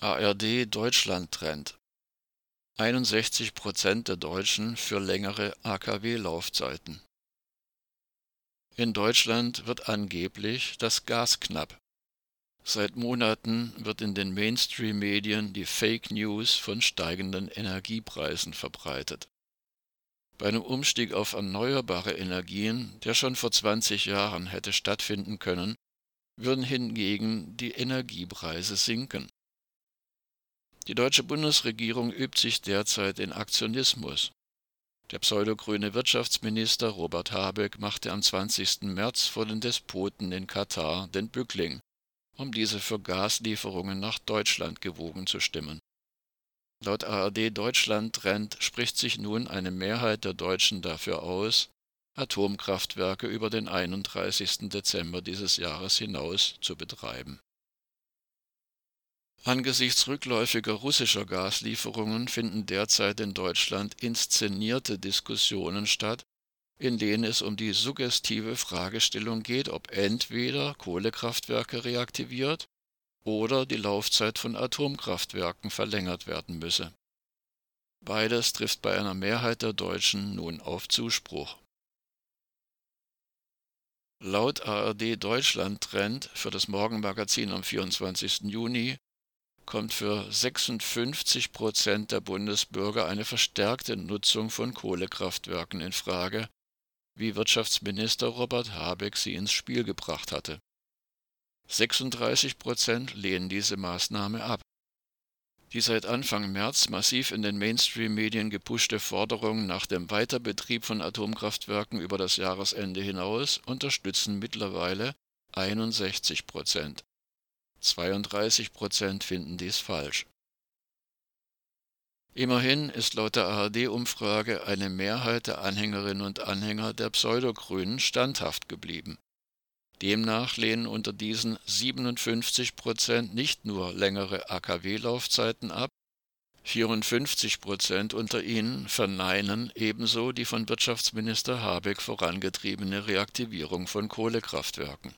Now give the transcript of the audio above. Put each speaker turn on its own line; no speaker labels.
ARD Deutschland Trend 61 Prozent der Deutschen für längere AKW-Laufzeiten. In Deutschland wird angeblich das Gas knapp. Seit Monaten wird in den Mainstream-Medien die Fake News von steigenden Energiepreisen verbreitet. Bei einem Umstieg auf erneuerbare Energien, der schon vor 20 Jahren hätte stattfinden können, würden hingegen die Energiepreise sinken. Die deutsche Bundesregierung übt sich derzeit in Aktionismus. Der pseudogrüne Wirtschaftsminister Robert Habeck machte am 20. März vor den Despoten in Katar den Bückling, um diese für Gaslieferungen nach Deutschland gewogen zu stimmen. Laut ARD Deutschland Trend spricht sich nun eine Mehrheit der Deutschen dafür aus, Atomkraftwerke über den 31. Dezember dieses Jahres hinaus zu betreiben. Angesichts rückläufiger russischer Gaslieferungen finden derzeit in Deutschland inszenierte Diskussionen statt, in denen es um die suggestive Fragestellung geht, ob entweder Kohlekraftwerke reaktiviert oder die Laufzeit von Atomkraftwerken verlängert werden müsse. Beides trifft bei einer Mehrheit der Deutschen nun auf Zuspruch. Laut ARD Deutschland Trend für das Morgenmagazin am 24. Juni kommt für 56 Prozent der Bundesbürger eine verstärkte Nutzung von Kohlekraftwerken in Frage, wie Wirtschaftsminister Robert Habeck sie ins Spiel gebracht hatte. 36 Prozent lehnen diese Maßnahme ab. Die seit Anfang März massiv in den Mainstream-Medien gepushte Forderung nach dem Weiterbetrieb von Atomkraftwerken über das Jahresende hinaus unterstützen mittlerweile 61 Prozent. 32 Prozent finden dies falsch. Immerhin ist laut der ARD-Umfrage eine Mehrheit der Anhängerinnen und Anhänger der Pseudogrünen standhaft geblieben. Demnach lehnen unter diesen 57 Prozent nicht nur längere AKW-Laufzeiten ab, 54 Prozent unter ihnen verneinen ebenso die von Wirtschaftsminister Habeck vorangetriebene Reaktivierung von Kohlekraftwerken